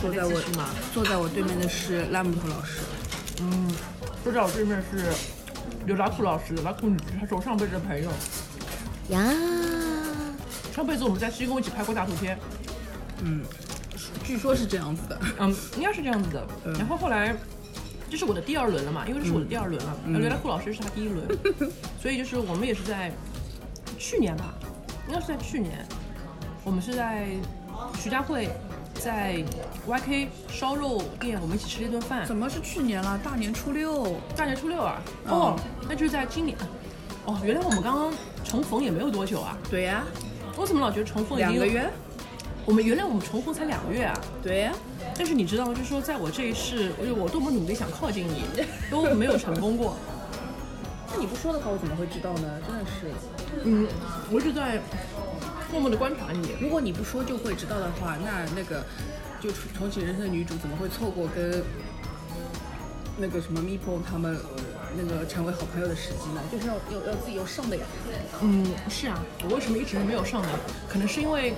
坐在我坐在我对面的是拉木头老师，嗯坐在我对面是刘拉库老师，刘拉库女士，她是我上辈子的朋友。呀，上辈子我们在西宫一起拍过大头贴，嗯据说是这样子的。嗯，应该是这样子的。然后后来，这是我的第二轮了嘛，因为这是我的第二轮了。嗯刘拉库老师是他第一轮，所以就是我们也是在去年吧，应该是在去年，我们是在徐家汇，在 YK 烧肉店，我们一起吃了一顿饭。怎么是去年了？大年初六，大年初六啊？嗯哦，那就是在今年。哦，原来我们刚刚重逢也没有多久啊。对呀、我怎么老觉得重逢已经两个？月，我们原来我们重逢才两个月啊。对呀、但是你知道吗？就是说，在我这一世，我我多么努力想靠近你，都没有成功过。那你不说的话，我怎么会知道呢？真的是，嗯，我一直在默默的观察你。如果你不说就会知道的话，那那个就重启人生的女主怎么会错过跟那个什么咪碰他们那个成为好朋友的时机呢？就是要要要自己要上的呀。嗯，是啊，我为什么一直没有上呢？可能是因为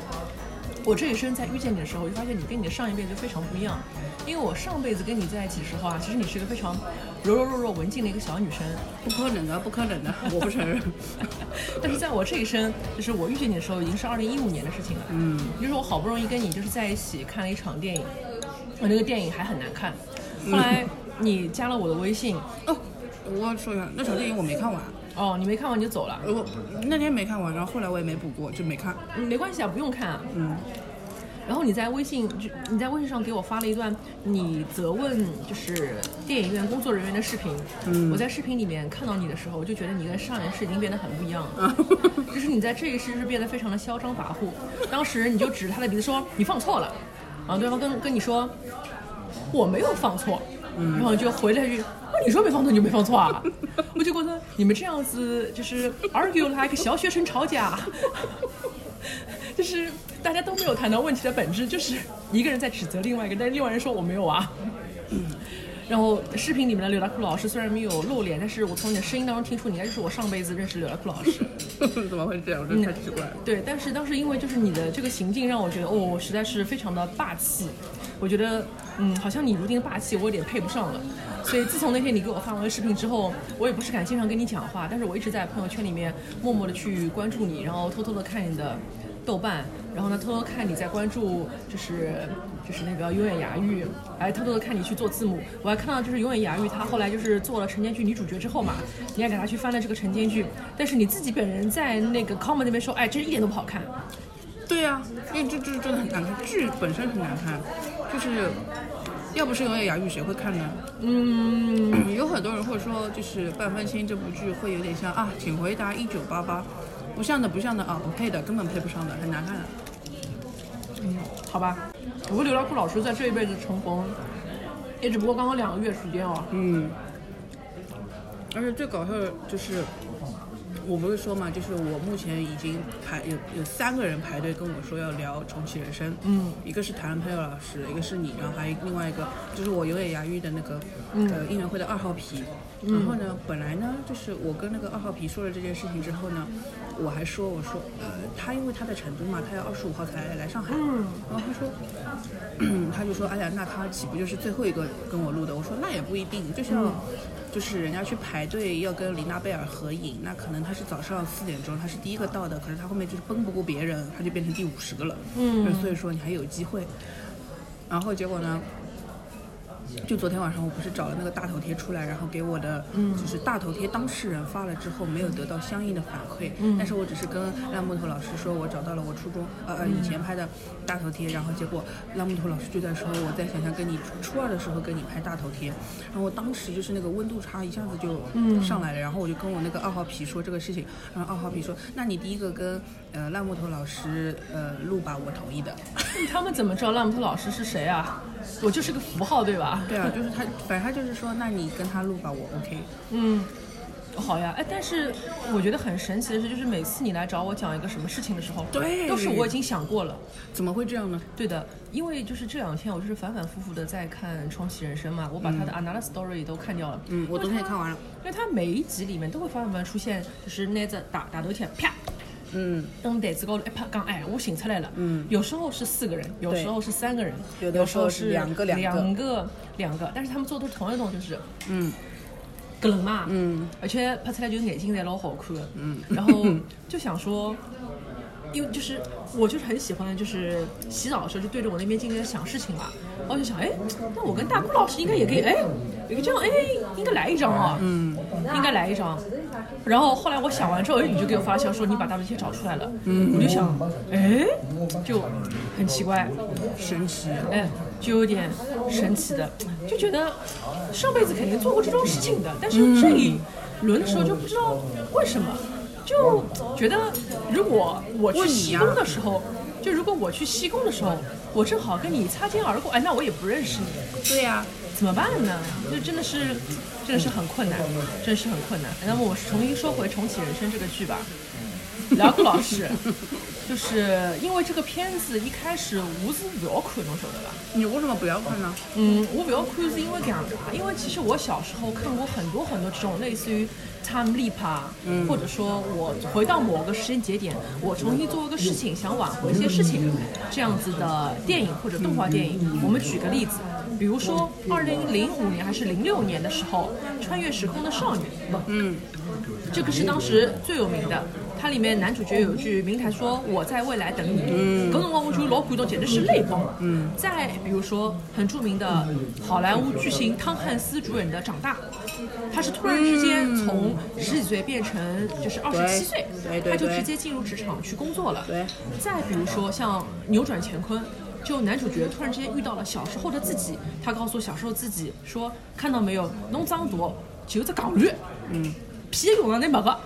我这一生在遇见你的时候，我就发现你跟你的上一辈子非常不一样。因为我上辈子跟你在一起的时候啊，其实你是一个非常柔柔弱弱、文静的一个小女生。不可能的，不可能的，我不承认。但是在我这一生，就是我遇见你的时候，已经是二零一五年的事情了。嗯，就是我好不容易跟你就是在一起看了一场电影，我那个电影还很难看。后来你加了我的微信，哦，我说一下，那场电影我没看完，哦，你没看完你就走了，我那天没看完，然后后来我也没补过，就没看。嗯没关系啊，不用看啊。嗯，然后你在微信，就你在微信上给我发了一段你责问就是电影院工作人员的视频。嗯，我在视频里面看到你的时候，我就觉得你跟上一世已经变得很不一样了。就是你在这一世是变得非常的嚣张跋扈。当时你就指着他的鼻子说你放错了，然后对方跟跟你说我没有放错，然后就回了一句。哦你说没放错你就没放错啊！我就觉得你们这样子就是 argue like 小学生吵架，就是大家都没有谈到问题的本质，就是一个人在指责另外一个，但是另外人说我没有啊。然后视频里面的刘大库老师虽然没有露脸，但是我从你的声音当中听出，你应该就是我上辈子认识刘大库老师。怎么会这样？这太奇怪了。对，但是当时因为就是你的这个行径让我觉得，哦，实在是非常的霸气。我觉得，嗯，好像你如今的霸气我有点配不上了。所以自从那天你给我发完视频之后，我也不是敢经常跟你讲话，但是我一直在朋友圈里面默默的去关注你，然后偷偷的看你的豆瓣，然后呢偷偷看你在关注就是就是那个永远牙玉，还偷偷的看你去做字幕。我还看到就是永远牙玉她后来就是做了晨间剧女主角之后嘛，你还给她去翻了这个晨间剧，但是你自己本人在那个 comment 那边说，哎，这一点都不好看。对呀、因为这这真的很难看，剧本身很难看，就是要不是永远牙玉，谁会看呢？嗯，有很多人会说，就是《半分心》这部剧会有点像啊，请回答一九八八，不像的不像的啊，不配的，根本配不上的，很难看的。好吧，我和刘大库老师在这一辈子重逢，也只不过刚刚两个月时间哦。嗯，而且最搞笑的就是，我不是说嘛，就是我目前已经排有有三个人排队跟我说要聊重启人生，嗯，一个是谭佩老师，一个是你，然后还有另外一个就是我有点牙医的那个、呃应援会的二号皮。然后呢，本来呢，就是我跟那个二号皮说了这件事情之后呢，我还说我说呃，他因为他在成都嘛，他要二十五号才来上海，嗯然后他说。他就说：“哎呀，那他岂不就是最后一个跟我录的？”我说：“那也不一定，就是要，就是人家去排队要跟琳娜贝尔合影，那可能他是早上四点钟，他是第一个到的，可是他后面就是奔不过别人，他就变成第五十个了。嗯所以说你还有机会。然后结果呢？就昨天晚上，我不是找了那个大头贴出来，然后给我的就是大头贴当事人发了之后，没有得到相应的反馈。但是我只是跟烂木头老师说，我找到了我初中呃呃以前拍的大头贴，然后结果烂木头老师就在说，我在想象跟你初初二的时候跟你拍大头贴，然后我当时就是那个温度差一下子就上来了，然后我就跟我那个二号皮说这个事情，然后二号皮说，那你第一个跟呃烂木头老师呃录吧，我同意的。他们怎么知道烂木头老师是谁啊？我就是个符号，对吧？对啊，就是他，反正他就是说，那你跟他录吧，我 OK。嗯，好呀，哎，但是我觉得很神奇的是，就是每次你来找我讲一个什么事情的时候，对都是我已经想过了。怎么会这样呢？对的，因为就是这两天我就是反反复复的在看《重启人生》嘛，我把他的 Another Story 都看掉了。嗯我昨天也看完了。因为他每一集里面都会反反出现，就是拿着大大头贴啪。嗯，登台子高头一拍，讲哎，我醒出来了。嗯有时候是四个人，有时候是三个人，有的时候是两个两个。两个两个，但是他们做的都是同一种，就是嗯。个人嘛，嗯，而且拍出来就是眼睛侪老好看。的，嗯，然后就想说，因为就是我就是很喜欢，就是洗澡的时候就对着我那边镜子在想事情嘛，然后就想，哎，那我跟大顾老师应该也可以，哎，有个这样，哎，应该来一张啊，嗯，应该来一张。然后后来我想完之后，哎，你就给我发消息说你把大头贴找出来了，嗯，我就想，哎，就很奇怪，神奇。哎，就有点神奇的，就觉得上辈子肯定做过这种事情的，但是这一轮的时候就不知道为什么，就觉得如果我去西宫的时候，就如果我去西宫的时候，我正好跟你擦肩而过，哎，那我也不认识你，对呀、怎么办呢？就真的是，真的是很困难，真的是很困难。那么我重新说回《重启人生》这个剧吧，聊个老师，就是因为这个片子一开始我是不要看，侬晓得吧？你为什么不要看呢？嗯，我不要看是因为这样的，因为其实我小时候看过很多很多这种类似于 time leap 啊，或者说我回到某个时间节点，我重新做一个事情，想挽回一些事情，这样子的电影或者动画电影。我们举个例子，比如说二零零五年还是零六年的时候，《穿越时空的少女》，嗯，这个是当时最有名的。它里面男主角有一句名台说：“我在未来等你。”嗯，搿辰光我就老感动，简直是泪崩。嗯，再比如说很著名的好莱坞巨星汤汉斯主演的《长大》，他是突然之间从十几岁变成就是二十七岁，他就直接进入职场去工作了。对。再比如说像扭转乾坤。就男主角突然之间遇到了小时候的自己，他告诉小时候自己说：“看到没有，弄脏多就只港驴，嗯，屁用了那没个。”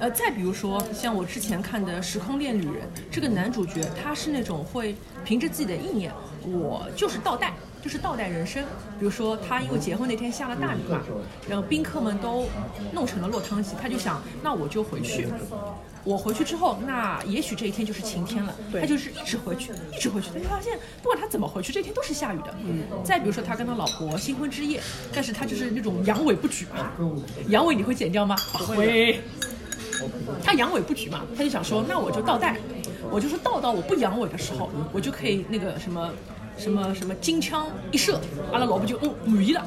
呃，再比如说像我之前看的《时空恋旅人》，这个男主角他是那种会凭着自己的意念，我就是倒带，就是倒带人生。比如说他因为结婚那天下了大雨嘛，然后宾客们都弄成了落汤鸡，他就想，那我就回去。我回去之后，那也许这一天就是晴天了。他就是一直回去，一直回去，他就发现不管他怎么回去，这一天都是下雨的。嗯。再比如说他跟他老婆新婚之夜，但是他就是那种阳痿不举嘛。阳痿你会剪掉吗？不会。他阳痿不举嘛，他就想说，那我就倒带，我就是倒到我不阳痿的时候，我就可以那个什么什么什么金枪一射，阿拉老婆就哦满意了。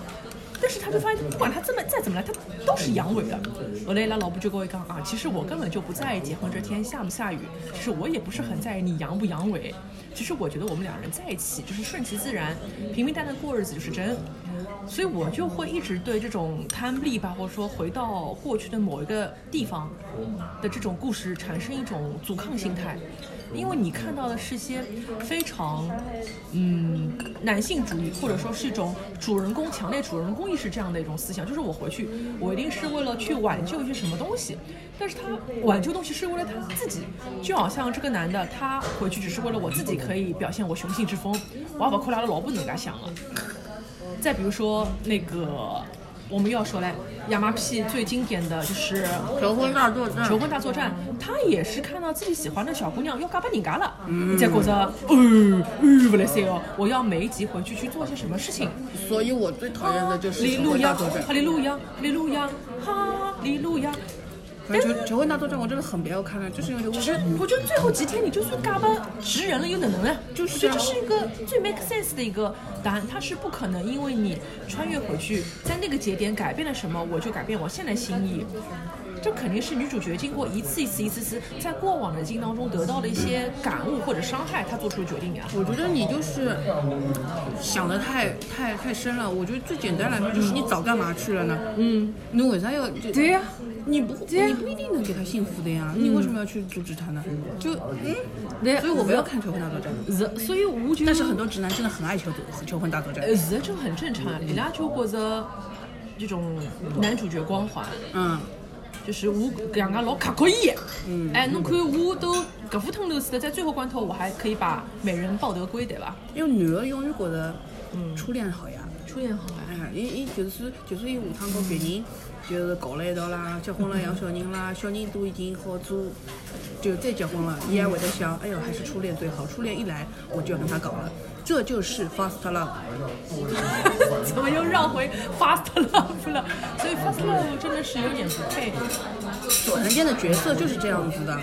但是他就发现，不管他这么再怎么来，他都是阳痿的。后来他老婆就跟我讲啊，其实我根本就不在意结婚这天下不下雨，其实我也不是很在意你阳不阳痿。其实我觉得我们两人在一起就是顺其自然，平平淡淡过日子就是真。所以我就会一直对这种贪利吧，或者说回到过去的某一个地方的这种故事产生一种阻抗心态，因为你看到的是些非常嗯男性主义，或者说是一种主人公强烈主人公意识这样的一种思想，就是我回去，我一定是为了去挽救一些什么东西，但是他挽救东西是为了他自己，就好像这个男的他回去只是为了我自己可以表现我雄性之风，我也不看拉了老婆能介想了。再比如说那个，我们又要说嘞，亚麻屁最经典的就是求婚大作战。求婚大作战，他也是看到自己喜欢的小姑娘要嫁给人家了，你才觉着，嗯嗯，不来塞哦，我要每一集回去去做些什么事情。所以我最讨厌的就是求哈利路亚，哈。利路亚，哈利路亚，哈利路亚。反正求求婚大作战我真的很不要看了，就是因为求婚就是我觉得最后几天你就算嘎巴直人了又能能呢？就是这是一个最 make sense 的一个答案，它是不可能因为你穿越回去，在那个节点改变了什么，我就改变我现在心意。这肯定是女主角经过一次一次一次次在过往的经当中得到的一些感悟或者伤害，她做出的决定呀。我觉得你就是想的太太太深了。我觉得最简单来说就是你早干嘛去了呢？嗯，你为啥要？对呀你不你不一定能给他幸福的呀，你为什么要去阻止他呢？就嗯，对所以我不要看求婚大作战。是，所以我觉得但是很多直男真的很爱求求婚大作战。呃是这很正常，伊拉就觉着这种男主角光环。嗯，就是我搿样个老卡可以，嗯，哎，侬看我都搿副通头似的，在最后关头我还可以把美人抱得归，对吧？因为女的永远觉得初恋好呀。初恋好呀，哎，伊伊就是就是伊下趟跟别人就是搞了一道啦，结婚了养小人啦，小人都已经好做，就再结婚了，伊还会得想，哎呦，还是初恋最好，初恋一来我就要跟他搞了，这就是 fast love。怎么又绕回 fast love 了？所以 fast love 真的是有点不配。佐藤健的角色就是这样子的，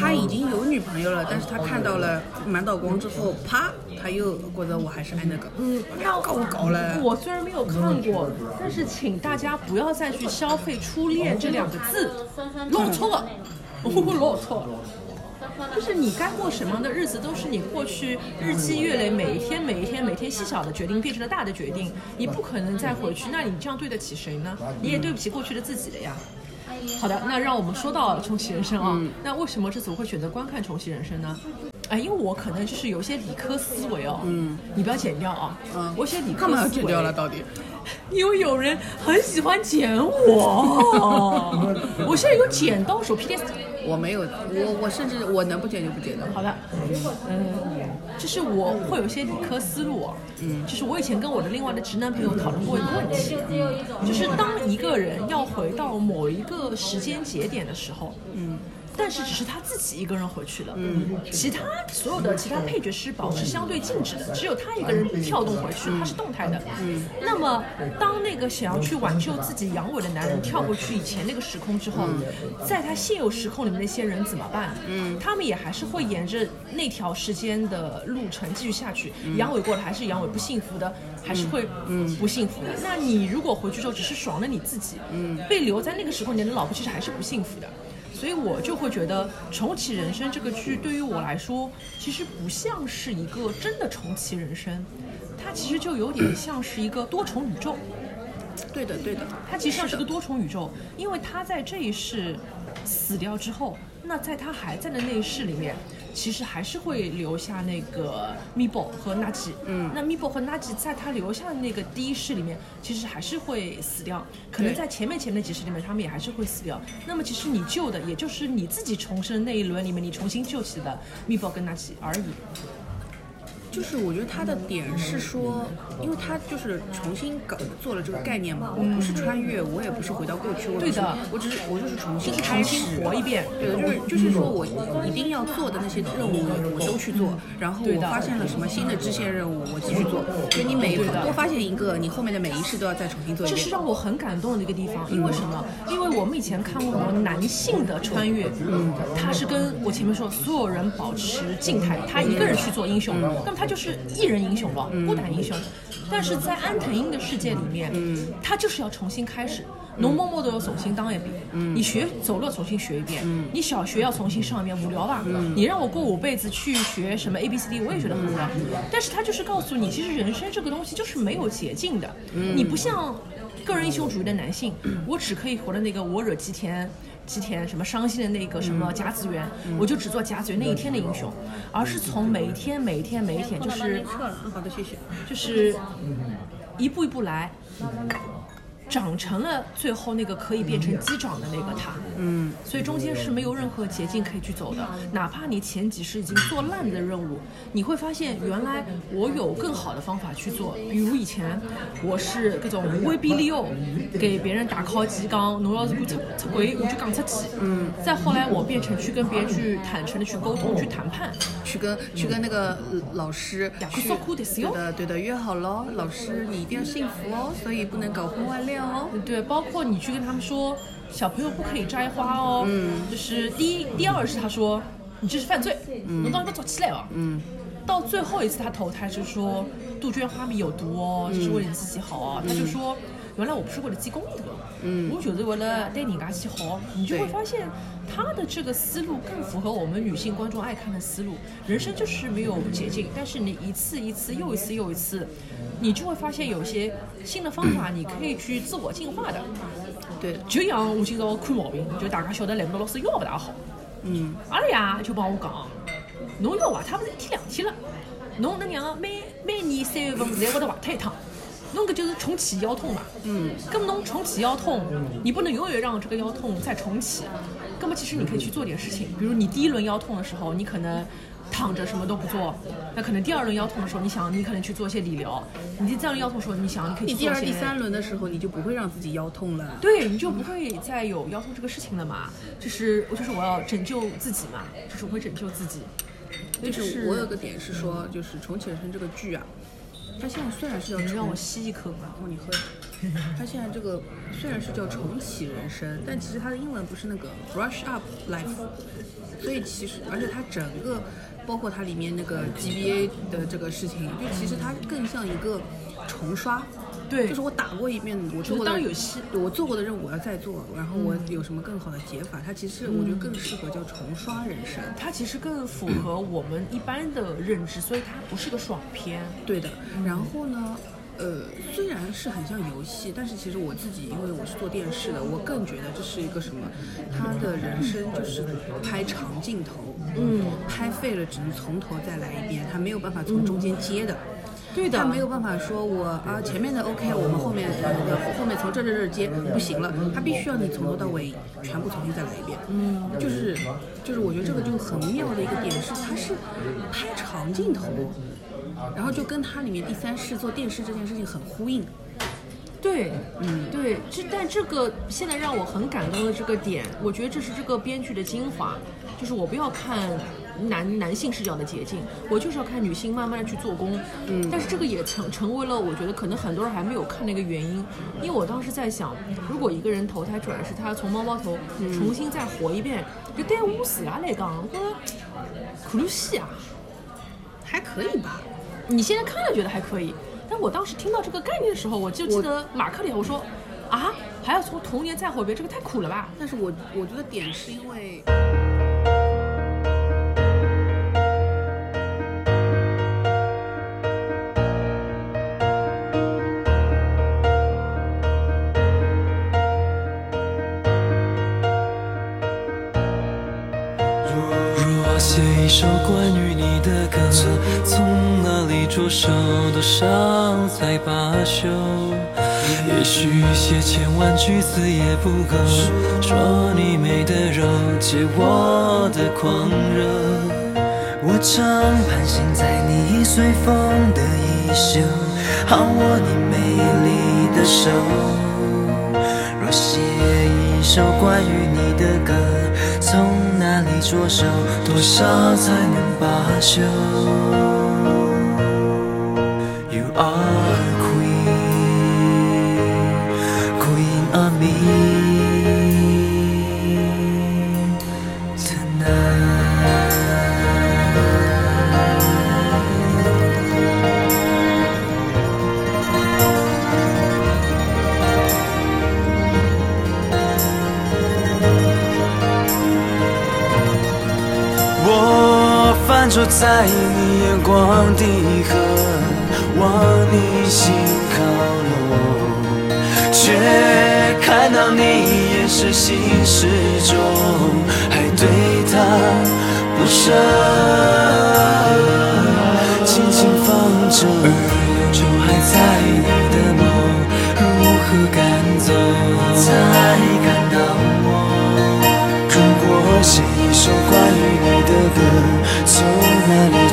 他已经有女朋友了，但是他看到了满岛光之后，啪，他又觉得我还是爱那个，嗯，要搞我搞了。我虽然没有看过，但是请大家不要再去消费“初恋”这两个字，老错了，哦，老错了。就是你该过什么样的日子，都是你过去日积月累，每一天、每一天、每天细小的决定变成了大的决定，你不可能再回去，那你这样对得起谁呢？你也对不起过去的自己的呀。好的，那让我们说到重启人生啊，那为什么这次我会选择观看重启人生呢？哎，因为我可能就是有一些理科思维哦，嗯，你不要剪掉啊，嗯我有些理科干嘛要思维剪掉了？到底？因为有人很喜欢剪我，我现在有剪刀手 PTSD。我没有，我我甚至我能不剪就不剪的。好的，嗯，就是我会有一些理科思路哦，嗯，就是我以前跟我的另外的直男朋友讨论过一个问题，就是当一个人要回到某一个时间节点的时候，嗯。但是只是他自己一个人回去了，嗯，其他所有的其他配角是保持相对静止的，只有他一个人跳动回去，他是动态的，嗯。那么当那个想要去挽救自己阳痿的男人跳过去以前那个时空之后，在他现有时空里面那些人怎么办？嗯，他们也还是会沿着那条时间的路程继续下去，阳痿过了还是阳痿，不幸福的还是会不幸福的。那你如果回去之后只是爽了你自己，嗯，被留在那个时空里，你的老婆其实还是不幸福的。所以我就会觉得《重启人生》这个剧对于我来说，其实不像是一个真的重启人生，它其实就有点像是一个多重宇宙。对的，对的。它其实像是个多重宇宙，因为他在这一世死掉之后，那在他还在的那一世里面，其实还是会留下那个 Mibo 和 Naji。嗯，那 Mibo 和 Naji 在他留下的那个第一世里面，其实还是会死掉。可能在前面前面几世里面，他们也还是会死掉。那么其实你救的，也就是你自己重生的那一轮里面，你重新救起的 Mibo 跟 Naji 而已。就是我觉得他的点是说，因为他就是重新搞做了这个概念嘛，我不是穿越，我也不是回到过去，我只是对的我只是我就是重新就是开始活一遍。对的，就是就是说我一定要做的那些任务我都去做，然后我发现了什么新的支线任务，我继续做。就你每多发现一个，你后面的每一世都要再重新做一遍。这是让我很感动的一个地方，因为什么？因为我们以前看过很多男性的穿越，嗯，他是跟我前面说所有人保持静态，他一个人去做英雄，那么他就是一人英雄了，孤胆英雄。但是在安藤英的世界里面，嗯，他就是要重新开始。侬默默的要重新当一遍，你学走路重新学一遍，你小学要重新上一遍，无聊吧？你让我过五辈子去学什么 A B C D，我也觉得很无聊。但是他就是告诉你，其实人生这个东西就是没有捷径的，你不像个人英雄主义的男性，我只可以活的那个我惹吉田。吉田什么伤心的那个什么甲子园，我就只做甲子园那一天的英雄，而是从每一天每一天每一天，就是，好的，谢谢。就是一步一步来，长成了最后那个可以变成机长的那个他。嗯，所以中间是没有任何捷径可以去走的，哪怕你前几世已经做烂的任务，你会发现原来我有更好的方法去做。比如以前我是各种威逼利诱，给别人打 call 机讲，侬要是敢出出轨，我就讲出去。嗯，再后来我变成去跟别人去坦诚的去沟通、去谈判。去跟去跟那个呃老师去对的对的约好了，老师你一定要幸福哦，所以不能搞婚外恋哦。对，包括你去跟他们说，小朋友不可以摘花哦。嗯，就是第一、第二是他说你这是犯罪，侬当然抓起来哦。嗯，到最后一次他投胎是说杜鹃花蜜有毒哦，这是为你自己好哦。他就说。原来我不是为了积功德，嗯，我就是为了对人家去好，你就会发现他的这个思路更符合我们女性观众爱看的思路。人生就是没有捷径，但是你一次一次又一次又一次，你就会发现有些新的方法，你可以去自我进化的。对，就像我今朝看毛病，就大家晓得雷蒙老师腰不大好，嗯，阿拉爷就帮我讲，侬腰坏脱不是一天两天了，侬那娘每每年三月份侪会得坏脱一趟，弄个就是重启腰痛嘛。嗯。那么侬重启腰痛，你不能永远让这个腰痛再重启。那么其实你可以去做点事情，比如你第一轮腰痛的时候，你可能躺着什么都不做，那可能第二轮腰痛的时候，你想你可能去做一些理疗，你第三轮腰痛的时候，你想你可以你第二、去做一些第三轮的时候，你就不会让自己腰痛了。对，你就不会再有腰痛这个事情了嘛。就是我就是我要拯救自己嘛，就是我会拯救自己。就是我有个点是说，就是《重启人生》这个剧啊，它现在虽然是叫你让我吸一口吧。哦，你喝。它现在这个虽然是叫重启人生，但其实它的英文不是那个 brush up life，所以其实而且它整个包括它里面那个 GBA 的这个事情，就其实它更像一个重刷。对就是我打过一遍，我做过的当有戏我做过的任务我要再做，然后我有什么更好的解法？它其实我觉得更适合叫重刷人生。它其实更符合我们一般的认知，所以它不是个爽片。对的，然后呢，呃，虽然是很像游戏，但是其实我自己因为我是做电视的，我更觉得这是一个什么？他的人生就是拍长镜头，嗯，拍废了只能从头再来一遍，他没有办法从中间接的。对的他没有办法说我啊前面的 OK，我们后面呃那个后面从这这这接不行了，他必须要你从头到尾全部重新再来一遍。嗯，就是就是我觉得这个就很妙的一个点是，它是拍长镜头，然后就跟它里面第三世做电视这件事情很呼应。对，嗯，对，这但这个现在让我很感动的这个点，我觉得这是这个编剧的精华，就是我不要看男男性视角的捷径，我就是要看女性慢慢的去做工。嗯，但是这个也成成为了我觉得可能很多人还没有看的一个原因，因为我当时在想，如果一个人投胎转世，他从猫猫头重新再活一遍，就对我自家来讲，我觉得可鲁西啊。还可以吧，你现在看了觉得还可以，但我当时听到这个概念的时候，我就记得马克里，我说啊，还要从童年再活一遍，这个太苦了吧？但是我我觉得点是因为。首关于你的歌，从哪里着手？多少才罢休？也许写千万句子也不够，说你没得肉，解我的狂热。我常盘旋在你随风的衣袖，好握你美丽的手。写一首关于你的歌，从哪里着手？多少才能罢休？You are 我泛舟在你眼光的河，往你心靠拢，却看到你也是心事重，还对他不舍。轻轻放着，而忧愁还在你的梦，如何赶走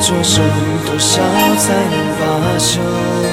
歌，从哪里着手？多少才能罢休？